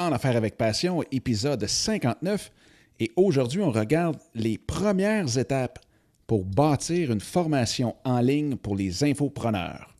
En Affaires avec Passion, épisode 59. Et aujourd'hui, on regarde les premières étapes pour bâtir une formation en ligne pour les infopreneurs.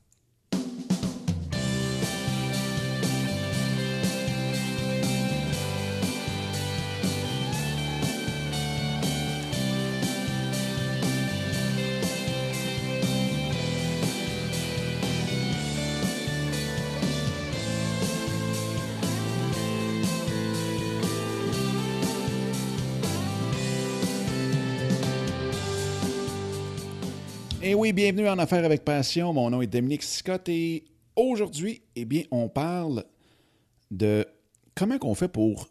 Bienvenue en Affaires avec Passion. Mon nom est Dominique Scott et aujourd'hui, eh bien, on parle de comment on fait pour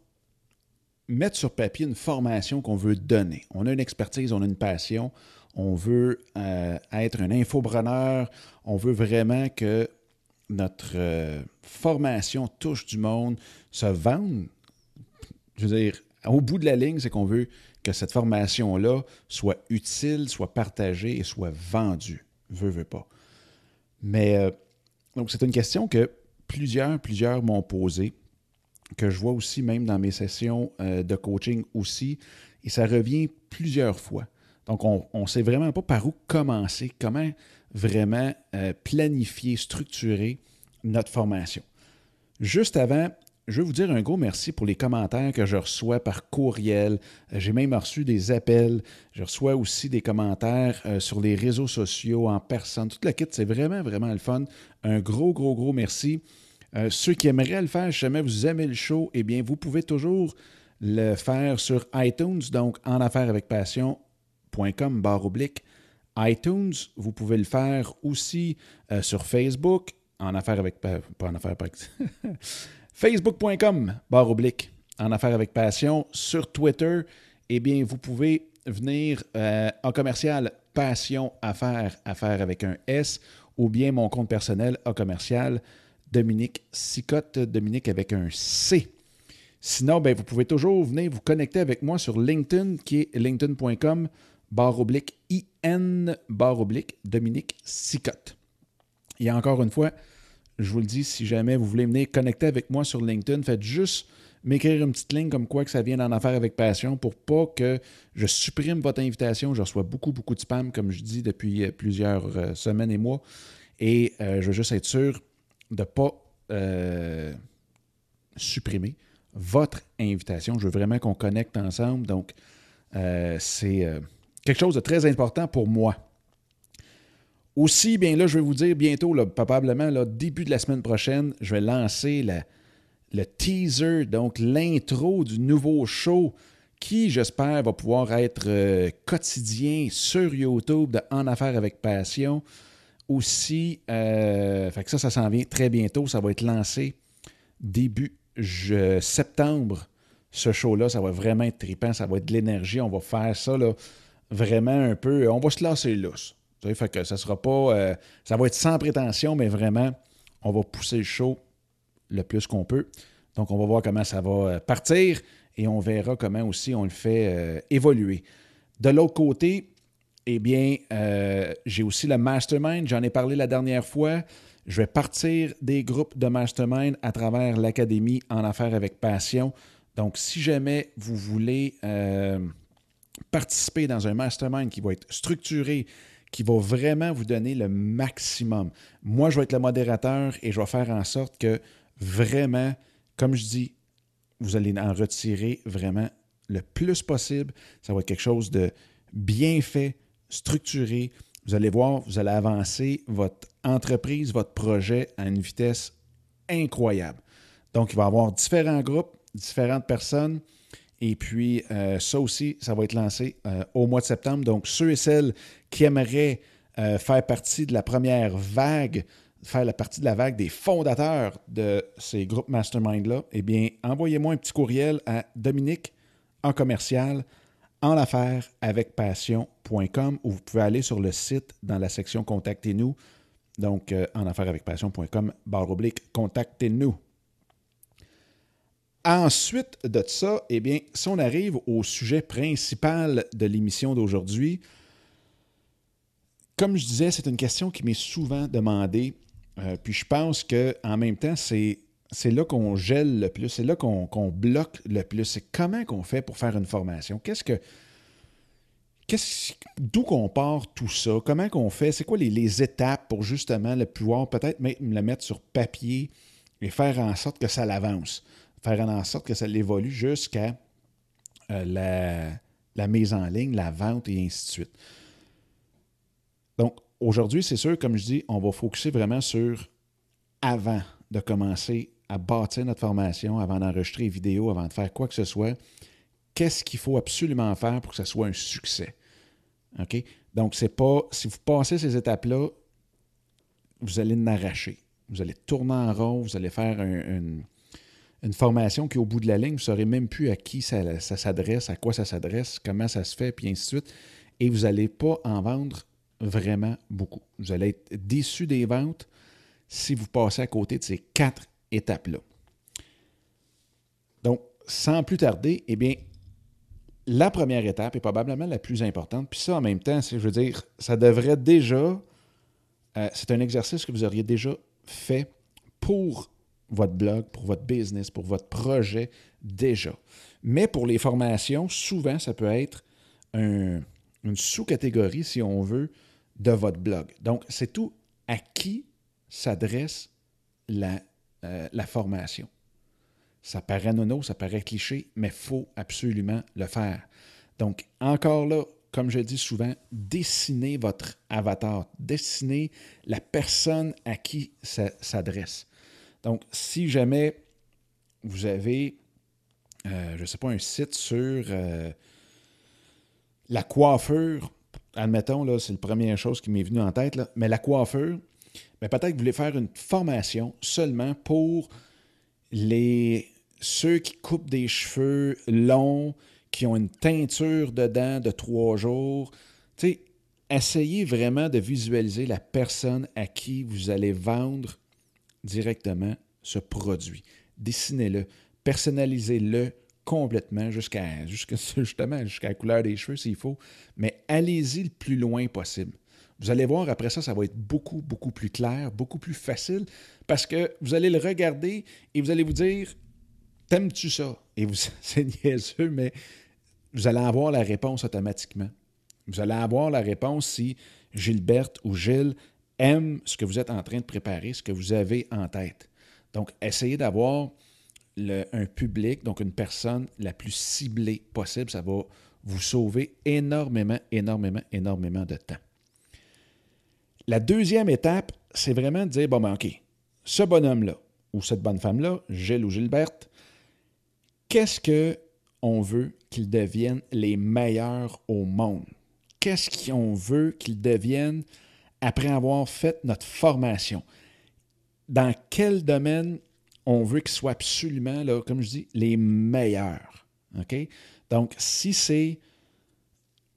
mettre sur papier une formation qu'on veut donner. On a une expertise, on a une passion, on veut euh, être un infopreneur, on veut vraiment que notre euh, formation touche du monde, se vende. Je veux dire, au bout de la ligne, c'est qu'on veut que cette formation-là soit utile, soit partagée et soit vendue. Veux, veux pas. Mais euh, donc, c'est une question que plusieurs, plusieurs m'ont posée, que je vois aussi même dans mes sessions euh, de coaching aussi, et ça revient plusieurs fois. Donc, on ne sait vraiment pas par où commencer, comment vraiment euh, planifier, structurer notre formation. Juste avant, je veux vous dire un gros merci pour les commentaires que je reçois par courriel. Euh, j'ai même reçu des appels. Je reçois aussi des commentaires euh, sur les réseaux sociaux, en personne. Tout le kit, c'est vraiment, vraiment le fun. Un gros, gros, gros merci. Euh, ceux qui aimeraient le faire, si jamais vous aimez le show, eh bien, vous pouvez toujours le faire sur iTunes, donc en affaires avec passion.com, barre oblique. iTunes, vous pouvez le faire aussi sur Facebook, en affaires avec... Pas en affaires avec... Facebook.com, barre oblique, en affaires avec passion. Sur Twitter, eh bien, vous pouvez venir euh, en commercial passion affaires, affaires avec un S, ou bien mon compte personnel en commercial Dominique Sicotte, Dominique avec un C. Sinon, ben, vous pouvez toujours venir vous connecter avec moi sur LinkedIn, qui est linkedin.com, barre oblique, IN, barre oblique, Dominique Sicotte. Et encore une fois, je vous le dis, si jamais vous voulez venir connecter avec moi sur LinkedIn, faites juste m'écrire une petite ligne comme quoi que ça vient d'en affaire avec passion pour pas que je supprime votre invitation. Je reçois beaucoup, beaucoup de spam, comme je dis, depuis euh, plusieurs euh, semaines et mois. Et euh, je veux juste être sûr de ne pas supprimer votre invitation. Je veux vraiment qu'on connecte ensemble. Donc, c'est quelque chose de très important pour moi. Aussi, bien là, je vais vous dire bientôt, probablement début de la semaine prochaine, je vais lancer le teaser, donc l'intro du nouveau show qui, j'espère, va pouvoir être euh, quotidien sur YouTube de En Affaires avec Passion. Aussi, euh, fait que ça, ça s'en vient très bientôt. Ça va être lancé début septembre. Ce show-là, ça va vraiment être trippant, ça va être de l'énergie. On va faire ça là, vraiment un peu. On va se lasser lousse fait que ça sera pas. Euh, ça va être sans prétention, mais vraiment, on va pousser le show le plus qu'on peut. Donc, on va voir comment ça va euh, partir et on verra comment aussi on le fait euh, évoluer. De l'autre côté, eh bien, j'ai aussi le mastermind. J'en ai parlé la dernière fois. Je vais partir des groupes de mastermind à travers l'Académie en affaires avec passion. Donc, si jamais vous voulez participer dans un mastermind qui va être structuré, qui va vraiment vous donner le maximum. Moi, je vais être le modérateur et je vais faire en sorte que vraiment, comme je dis, vous allez en retirer vraiment le plus possible. Ça va être quelque chose de bien fait, structuré. Vous allez voir, vous allez avancer votre entreprise, votre projet à une vitesse incroyable. Donc, il va y avoir différents groupes, différentes personnes. Et puis, euh, ça aussi, ça va être lancé euh, au mois de septembre. Donc, ceux et celles qui aimeraient euh, faire partie de la première vague, faire la partie de la vague des fondateurs de ces groupes mastermind-là, eh bien, envoyez-moi un petit courriel à Dominique en commercial en l'affaire avec passion.com ou vous pouvez aller sur le site dans la section Contactez-nous. Donc, en affaire avec passion.com, barre oblique, contactez-nous. Ensuite de ça, eh bien, si on arrive au sujet principal de l'émission d'aujourd'hui, comme je disais, c'est une question qui m'est souvent demandée. Euh, puis je pense qu'en même temps, c'est, là qu'on gèle le plus, c'est là qu'on bloque le plus. C'est comment qu'on fait pour faire une formation? Qu'est-ce que. D'où qu'on part tout ça? Comment qu'on fait? C'est quoi les, étapes pour justement le pouvoir peut-être le mettre sur papier et faire en sorte que ça l'avance? Faire en sorte que ça l'évolue jusqu'à euh, la, mise en ligne, la vente et ainsi de suite. Donc, aujourd'hui, c'est sûr, comme je dis, on va focuser vraiment sur avant de commencer à bâtir notre formation, avant d'enregistrer une vidéo, avant de faire quoi que ce soit. Qu'est-ce qu'il faut absolument faire pour que ce soit un succès? OK? Donc, c'est pas. Si vous passez ces étapes-là, vous allez l'arracher. Vous allez tourner en rond, vous allez faire une, formation qui, au bout de la ligne, vous ne saurez même plus à qui ça, ça s'adresse, à quoi ça s'adresse, comment ça se fait, puis ainsi de suite. Et vous n'allez pas en vendre vraiment beaucoup. Vous allez être déçu des ventes si vous passez à côté de ces quatre étapes-là. Donc, sans plus tarder, eh bien, la première étape est probablement la plus importante. Puis ça, en même temps, je veux dire, ça devrait déjà, euh, c'est un exercice que vous auriez déjà fait pour votre blog, pour votre business, pour votre projet déjà. Mais pour les formations, souvent, ça peut être une sous-catégorie, si on veut, de votre blog. Donc, c'est tout à qui s'adresse la, euh, la formation. Ça paraît nono, ça paraît cliché, mais il faut absolument le faire. Donc, encore là, comme je dis souvent, dessinez votre avatar, dessinez la personne à qui ça s'adresse. Donc, si jamais vous avez, euh, je ne sais pas, un site sur euh, la coiffure, admettons, là, c'est la première chose qui m'est venue en tête, mais la coiffure, mais peut-être que vous voulez faire une formation seulement pour les ceux qui coupent des cheveux longs, qui ont une teinture dedans de trois jours. Tu sais, essayez vraiment de visualiser la personne à qui vous allez vendre directement ce produit. Dessinez-le, personnalisez-le complètement jusqu'à justement jusqu'à la couleur des cheveux s'il faut, mais allez-y le plus loin possible. Vous allez voir, après ça, ça va être beaucoup, beaucoup plus clair, beaucoup plus facile, parce que vous allez le regarder et vous allez vous dire, t'aimes-tu ça? Et vous, c'est niaiseux, mais vous allez avoir la réponse automatiquement. Vous allez avoir la réponse si Gilberte ou Gilles aime ce que vous êtes en train de préparer, ce que vous avez en tête. Donc, essayez d'avoir un public, donc une personne la plus ciblée possible. Ça va vous sauver énormément, énormément, énormément de temps. La deuxième étape, c'est vraiment de dire, bon, ben, OK, ce bonhomme-là, ou cette bonne femme-là, Gilles ou Gilberte, qu'est-ce qu'on veut qu'ils deviennent les meilleurs au monde? Qu'est-ce qu'on veut qu'ils deviennent après avoir fait notre formation? Dans quel domaine on veut qu'ils soient absolument, là, comme je dis, les meilleurs? Donc, si c'est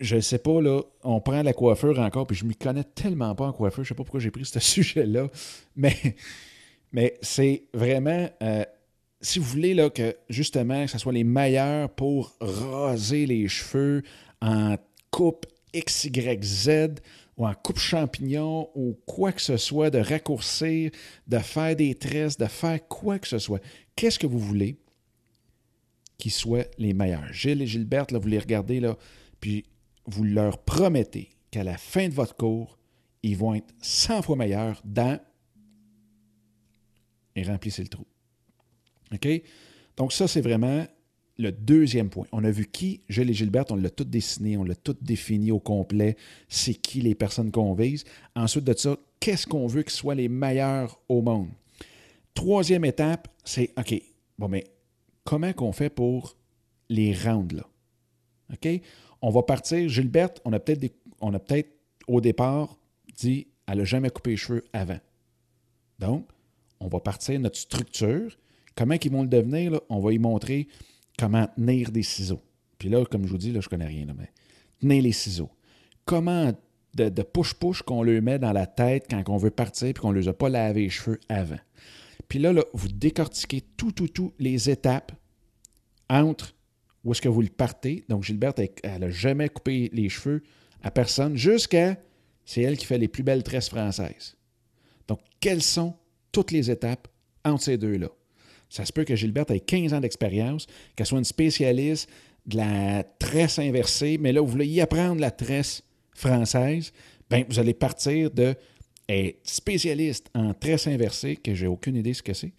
je ne sais pas, là, on prend la coiffure encore, puis je ne m'y connais tellement pas en coiffure, je ne sais pas pourquoi j'ai pris ce sujet-là, mais, mais c'est vraiment, euh, si vous voulez là, que justement, que ce soit les meilleurs pour raser les cheveux en coupe XYZ ou en coupe champignon ou quoi que ce soit, de raccourcir, de faire des tresses, de faire quoi que ce soit, qu'est-ce que vous voulez qu'ils soient les meilleurs? Gilles et Gilberte, là, vous les regardez, puis vous leur promettez qu'à la fin de votre cours, ils vont être 100 fois meilleurs dans et remplissez le trou. OK? Donc, ça, c'est vraiment le deuxième point. On a vu qui, Gilles et Gilberte, on l'a tout dessiné, on l'a tout défini au complet. C'est qui les personnes qu'on vise? Ensuite de ça, qu'est-ce qu'on veut qu'ils soient les meilleurs au monde? Troisième étape, c'est OK, bon, mais comment qu'on fait pour les rendre là? OK? On va partir. Gilberte, on a peut-être on a peut-être au départ dit elle n'a jamais coupé les cheveux avant. Donc, on va partir notre structure. Comment ils vont le devenir? Là? On va y montrer comment tenir des ciseaux. Puis là, comme je vous dis, là, je ne connais rien, mais tenir les ciseaux. Comment de, push-push qu'on le met dans la tête quand on veut partir et qu'on ne les a pas lavé les cheveux avant. Puis là, là, vous décortiquez tout, tout, tout les étapes entre où est-ce que vous le partez. Donc, Gilberte, elle n'a jamais coupé les cheveux à personne jusqu'à. C'est elle qui fait les plus belles tresses françaises. Donc, quelles sont toutes les étapes entre ces deux-là? Ça se peut que Gilberte ait 15 ans d'expérience, qu'elle soit une spécialiste de la tresse inversée, mais là, vous voulez y apprendre la tresse française, ben, vous allez partir de être spécialiste en tresse inversée, que j'ai aucune idée ce que c'est,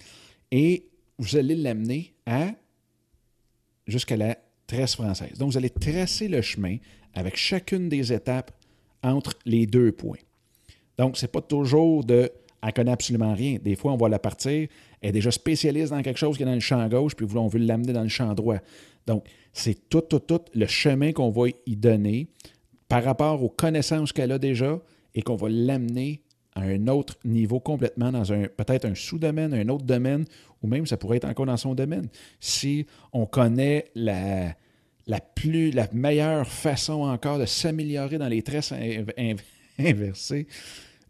et vous allez l'amener à jusqu'à la tresse française. Donc, vous allez tracer le chemin avec chacune des étapes entre les deux points. Donc, ce n'est pas toujours de elle connaît absolument rien. Des fois, on va la partir, elle est déjà spécialiste dans quelque chose qui est dans le champ gauche, puis on veut l'amener dans le champ droit. Donc, c'est tout, tout, tout le chemin qu'on va y donner par rapport aux connaissances qu'elle a déjà et qu'on va l'amener à un autre niveau complètement dans un peut-être un sous-domaine, un autre domaine, ou même ça pourrait être encore dans son domaine. Si on connaît la, la plus la meilleure façon encore de s'améliorer dans les tresses inversées,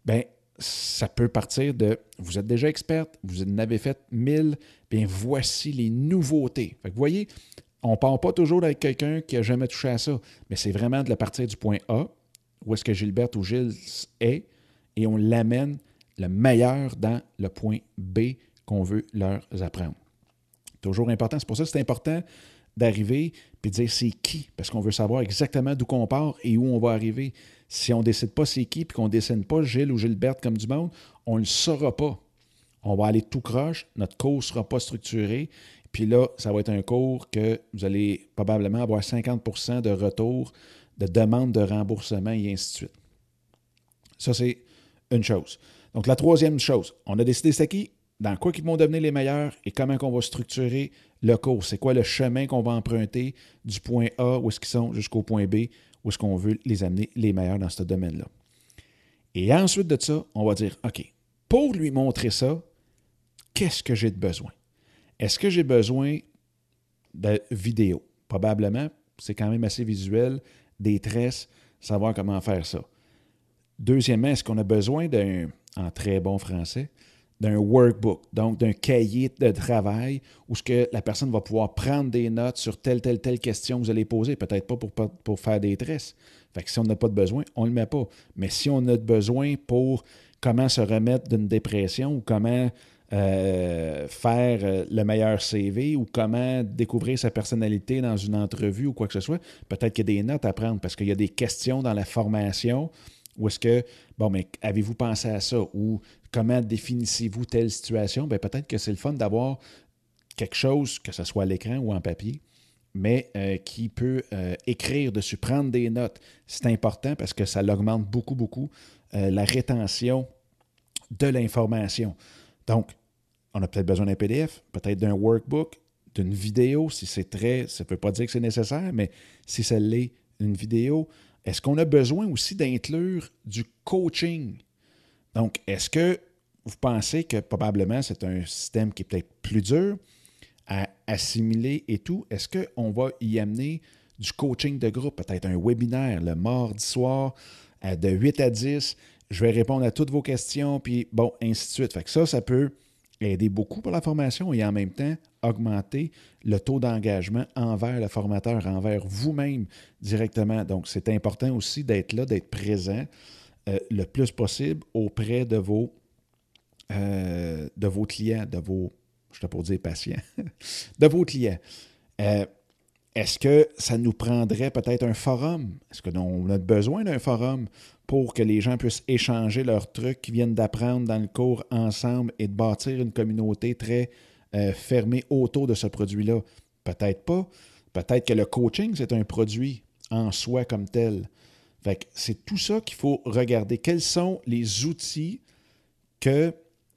ben ça peut partir de vous êtes déjà experte, vous en avez fait 1000, bien voici les nouveautés. vous voyez, on ne part pas toujours avec quelqu'un qui n'a jamais touché à ça, mais c'est vraiment de la partir du point A, où est-ce que Gilberte ou Gilles est, et on l'amène le meilleur dans le point B qu'on veut leur apprendre. Toujours important. C'est pour ça que c'est important d'arriver et de dire c'est qui, parce qu'on veut savoir exactement d'où on part et où on va arriver. Si on ne décide pas c'est qui, puis qu'on ne dessine pas Gilles ou Gilberte comme du monde, on ne le saura pas. On va aller tout croche, notre cours ne sera pas structuré, puis là, ça va être un cours que vous allez probablement avoir 50% de retour, de demande de remboursement et ainsi de suite. Ça, c'est une chose. Donc, la troisième chose, on a décidé c'est qui, dans quoi ils vont devenir les meilleurs et comment on va structurer le cours. C'est quoi le chemin qu'on va emprunter du point A, où est-ce qu'ils sont, jusqu'au point B, où est-ce qu'on veut les amener les meilleurs dans ce domaine-là. Et ensuite de ça, on va dire, OK, pour lui montrer ça, qu'est-ce que j'ai de besoin? Est-ce que j'ai besoin de vidéos? Probablement, c'est quand même assez visuel, des tresses, savoir comment faire ça. Deuxièmement, est-ce qu'on a besoin d'un, en très bon français, d'un workbook, donc d'un cahier de travail où ce que la personne va pouvoir prendre des notes sur telle, telle, telle question que vous allez poser, peut-être pas pour, pour faire des tresses. Fait que si on n'a pas de besoin, on ne le met pas. Mais si on a besoin pour comment se remettre d'une dépression ou comment euh, faire euh, le meilleur CV ou comment découvrir sa personnalité dans une entrevue ou quoi que ce soit, peut-être qu'il y a des notes à prendre parce qu'il y a des questions dans la formation ou est-ce que, bon, mais avez-vous pensé à ça? Ou comment définissez-vous telle situation? Bien, peut-être que c'est le fun d'avoir quelque chose, que ce soit à l'écran ou en papier, mais euh, qui peut euh, écrire dessus, prendre des notes. C'est important parce que ça augmente beaucoup, beaucoup euh, la rétention de l'information. Donc, on a peut-être besoin d'un PDF, peut-être d'un workbook, d'une vidéo, si c'est très, ça ne veut pas dire que c'est nécessaire, mais si ça l'est, une vidéo, est-ce qu'on a besoin aussi d'inclure du coaching? Donc, est-ce que vous pensez que probablement c'est un système qui est peut-être plus dur à assimiler et tout? Est-ce qu'on va y amener du coaching de groupe, peut-être un webinaire le mardi soir de 8 à 10? Je vais répondre à toutes vos questions, puis bon, ainsi de suite. Fait que ça, ça peut aider beaucoup pour la formation et en même temps augmenter le taux d'engagement envers le formateur, envers vous-même directement. Donc, c'est important aussi d'être là, d'être présent euh, le plus possible auprès de vos, euh, de vos clients, de vos, je te pour dire patients, de vos clients. Euh, est-ce que ça nous prendrait peut-être un forum? Est-ce qu'on a besoin d'un forum pour que les gens puissent échanger leurs trucs qu'ils viennent d'apprendre dans le cours ensemble et de bâtir une communauté très fermée autour de ce produit-là? Peut-être pas. Peut-être que le coaching, c'est un produit en soi comme tel. C'est tout ça qu'il faut regarder. Quels sont les outils que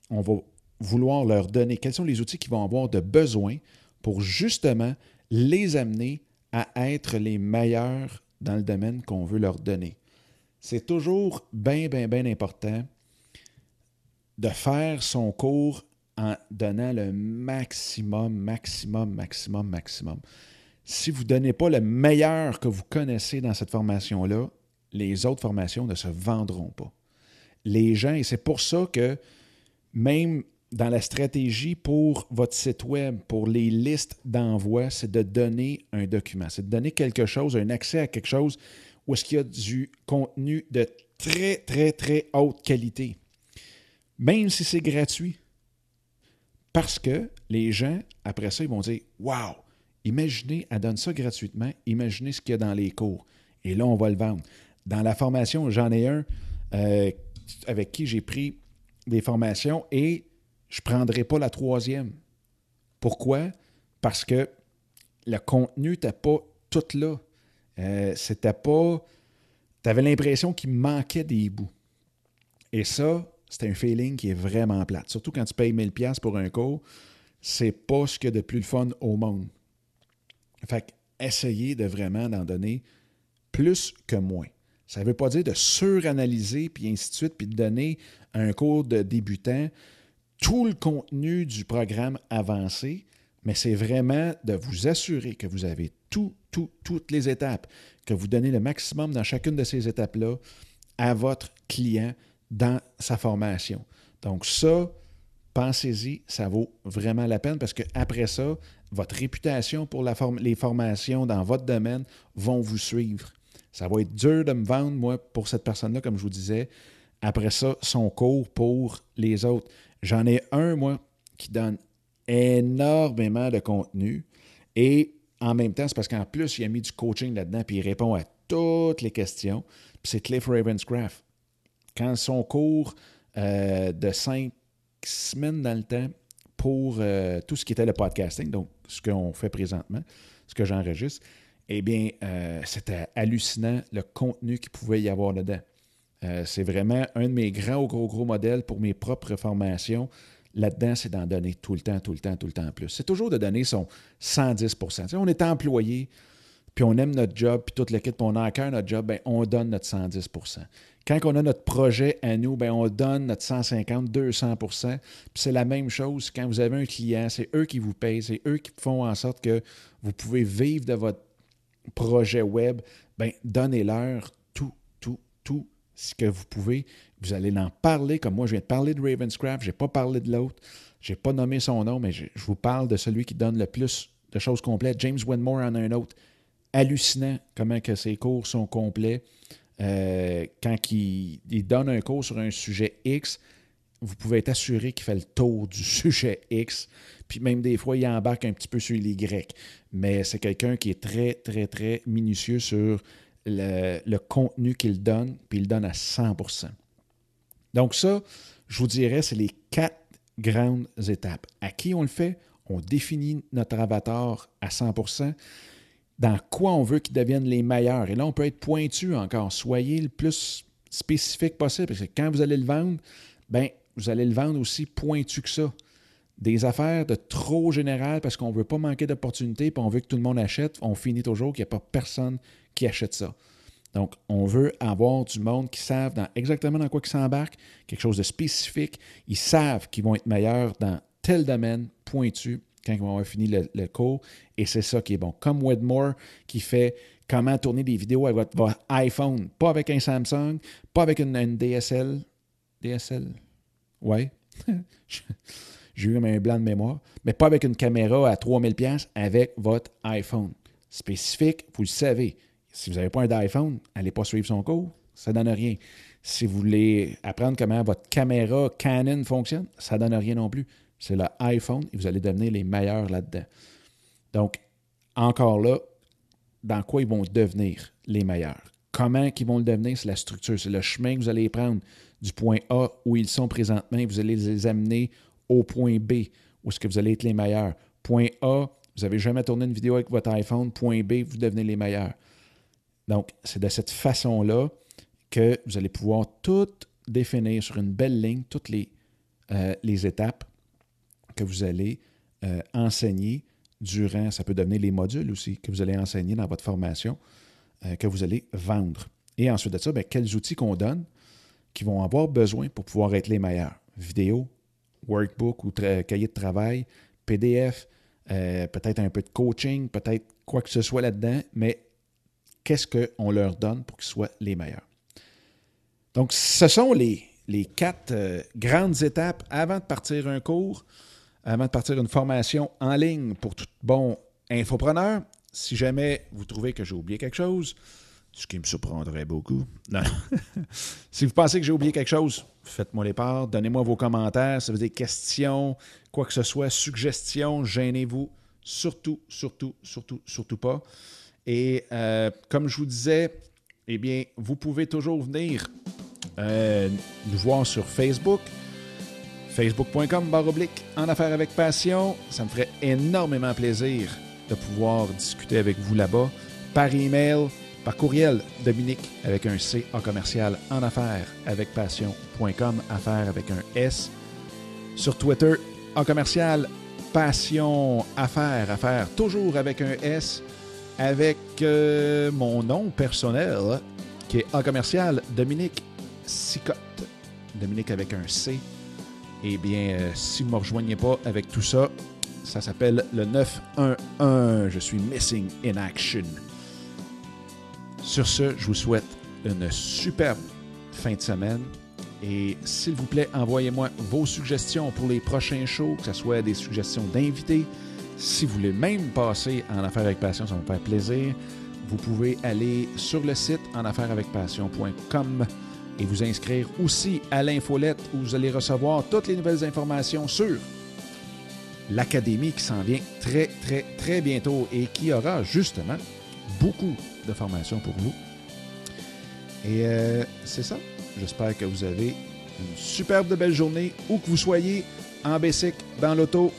on va vouloir leur donner? Quels sont les outils qu'ils vont avoir de besoin pour justement les amener à être les meilleurs dans le domaine qu'on veut leur donner? c'est toujours bien, bien, bien important de faire son cours en donnant le maximum, maximum, maximum, maximum. Si vous ne donnez pas le meilleur que vous connaissez dans cette formation-là, les autres formations ne se vendront pas. Les gens, et c'est pour ça que même dans la stratégie pour votre site web, pour les listes d'envoi, c'est de donner un document, c'est de donner quelque chose, un accès à quelque chose où est-ce qu'il y a du contenu de très, très, très haute qualité, même si c'est gratuit. Parce que les gens, après ça, ils vont dire Wow, imaginez, elle donne ça gratuitement, imaginez ce qu'il y a dans les cours. Et là, on va le vendre. Dans la formation, j'en ai un euh, avec qui j'ai pris des formations et je ne prendrai pas la troisième. Pourquoi? Parce que le contenu n'était pas tout là. Euh, c'était pas. Tu avais l'impression qu'il manquait des bouts. Et ça, c'est un feeling qui est vraiment plate. Surtout quand tu payes 1000$ pour un cours, c'est pas ce qu'il y a de plus fun au monde. Fait essayez de vraiment d'en donner plus que moins. Ça ne veut pas dire de suranalyser, puis ainsi de suite, puis de donner un cours de débutant tout le contenu du programme avancé, mais c'est vraiment de vous assurer que vous avez tout, tout, toutes les étapes, que vous donnez le maximum dans chacune de ces étapes-là à votre client dans sa formation. Donc ça, pensez-y, ça vaut vraiment la peine parce qu'après ça, votre réputation pour les formations dans votre domaine vont vous suivre. Ça va être dur de me vendre, moi, pour cette personne-là, comme je vous disais. Après ça, son cours pour les autres. J'en ai un, moi, qui donne énormément de contenu. Et en même temps, c'est parce qu'en plus, il a mis du coaching là-dedans, puis il répond à toutes les questions. C'est Cliff Ravenscraft. Quand son cours euh, de cinq semaines dans le temps pour euh, tout ce qui était le podcasting, donc ce qu'on fait présentement, ce que j'enregistre, eh bien, euh, c'était hallucinant le contenu qu'il pouvait y avoir dedans. c'est vraiment un de mes grands, gros, gros modèles pour mes propres formations là-dedans, c'est d'en donner tout le temps, tout le temps, tout le temps plus. C'est toujours de donner son 110% On est employé, puis on aime notre job, puis toute l'équipe, puis on a à cœur notre job, bien, on donne notre 110% Quand on a notre projet à nous, bien, on donne notre 150, 200% Puis c'est la même chose quand vous avez un client, c'est eux qui vous payent, c'est eux qui font en sorte que vous pouvez vivre de votre projet web. Bien, donnez-leur tout, tout, tout ce que vous pouvez. Vous allez en parler, comme moi, je viens de parler de Ravenscraft, je n'ai pas parlé de l'autre, je n'ai pas nommé son nom, mais je, vous parle de celui qui donne le plus de choses complètes. James Wenmore en a un autre. Hallucinant comment que ses cours sont complets. Euh, quand il, donne un cours sur un sujet X, vous pouvez être assuré qu'il fait le tour du sujet X. Puis même des fois, il embarque un petit peu sur l'Y. Mais c'est quelqu'un qui est très, très, très minutieux sur le, contenu qu'il donne, puis il donne à 100% donc ça, je vous dirais, c'est les quatre grandes étapes. À qui on le fait? On définit notre avatar à 100% dans quoi on veut qu'ils deviennent les meilleurs. Et là, on peut être pointu encore. Soyez le plus spécifique possible, parce que quand vous allez le vendre, ben, vous allez le vendre aussi pointu que ça. Des affaires de trop générales parce qu'on ne veut pas manquer d'opportunités, puis on veut que tout le monde achète. On finit toujours qu'il n'y a pas personne qui achète ça. Donc, on veut avoir du monde qui savent exactement dans quoi ils s'embarquent, quelque chose de spécifique. Ils savent qu'ils vont être meilleurs dans tel domaine pointu quand ils vont avoir fini le, cours. Et c'est ça qui est bon. Comme Wedmore qui fait comment tourner des vidéos avec votre, iPhone, pas avec un Samsung, pas avec une, DSL. DSL? Ouais. J'ai eu un blanc de mémoire. Mais pas avec une caméra à 3000$ avec votre iPhone. Spécifique, vous le savez. Si vous n'avez pas un iPhone, allez pas suivre son cours, ça ne donne rien. Si vous voulez apprendre comment votre caméra Canon fonctionne, ça ne donne rien non plus. C'est l'iPhone et vous allez devenir les meilleurs là-dedans. Donc, encore là, dans quoi ils vont devenir les meilleurs? Comment ils vont le devenir? C'est la structure, c'est le chemin que vous allez prendre du point A où ils sont présentement vous allez les amener au point B où est-ce que vous allez être les meilleurs. Point A, vous n'avez jamais tourné une vidéo avec votre iPhone. Point B, vous devenez les meilleurs. Donc, c'est de cette façon-là que vous allez pouvoir tout définir sur une belle ligne, toutes les, euh, les étapes que vous allez euh, enseigner durant, ça peut devenir les modules aussi que vous allez enseigner dans votre formation, euh, que vous allez vendre. Et ensuite de ça, bien, quels outils qu'on donne qui vont avoir besoin pour pouvoir être les meilleurs? Vidéo, workbook ou cahier de travail, PDF, peut-être un peu de coaching, peut-être quoi que ce soit là-dedans, mais qu'est-ce qu'on leur donne pour qu'ils soient les meilleurs? Donc, ce sont les, les quatre euh, grandes étapes avant de partir un cours, avant de partir une formation en ligne pour tout bon infopreneur. Si jamais vous trouvez que j'ai oublié quelque chose, ce qui me surprendrait beaucoup. si vous pensez que j'ai oublié quelque chose, faites-moi les parts, donnez-moi vos commentaires, si vous avez des questions, quoi que ce soit, suggestions, gênez-vous. Surtout, surtout, surtout, surtout pas. Et euh, comme je vous disais, eh bien, vous pouvez toujours venir euh, nous voir sur Facebook, facebook.com oblique en affaires avec passion. Ça me ferait énormément plaisir de pouvoir discuter avec vous là-bas par email, par courriel, Dominique avec un C en commercial en affaires avec passion.com, affaires avec un S. Sur Twitter, en commercial, passion, affaires, affaires, toujours avec un S, avec euh, mon nom personnel qui est en commercial, Dominique Sicotte. Dominique avec un C. Eh bien, euh, si vous ne me rejoignez pas avec tout ça, ça s'appelle le 911. Je suis Missing in Action. Sur ce, je vous souhaite une superbe fin de semaine. Et s'il vous plaît, envoyez-moi vos suggestions pour les prochains shows, que ce soit des suggestions d'invités. Si vous voulez même passer en Affaires avec Passion, ça me faire plaisir. Vous pouvez aller sur le site en affairesavecpassion.com et vous inscrire aussi à l'infolette où vous allez recevoir toutes les nouvelles informations sur l'académie qui s'en vient très, très, très bientôt et qui aura justement beaucoup de formation pour vous. Et euh, c'est ça. J'espère que vous avez une superbe de belle journée, où que vous soyez, en Bessic, dans l'auto,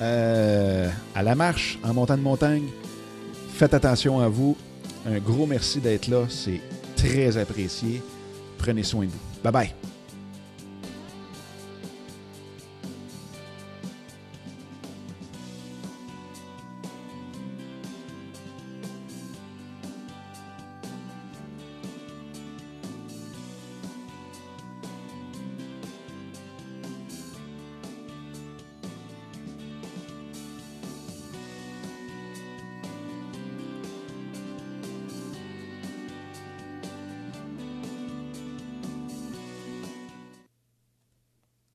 euh, à la marche, en montant de montagne. Faites attention à vous. Un gros merci d'être là. C'est très apprécié. Prenez soin de vous. Bye bye.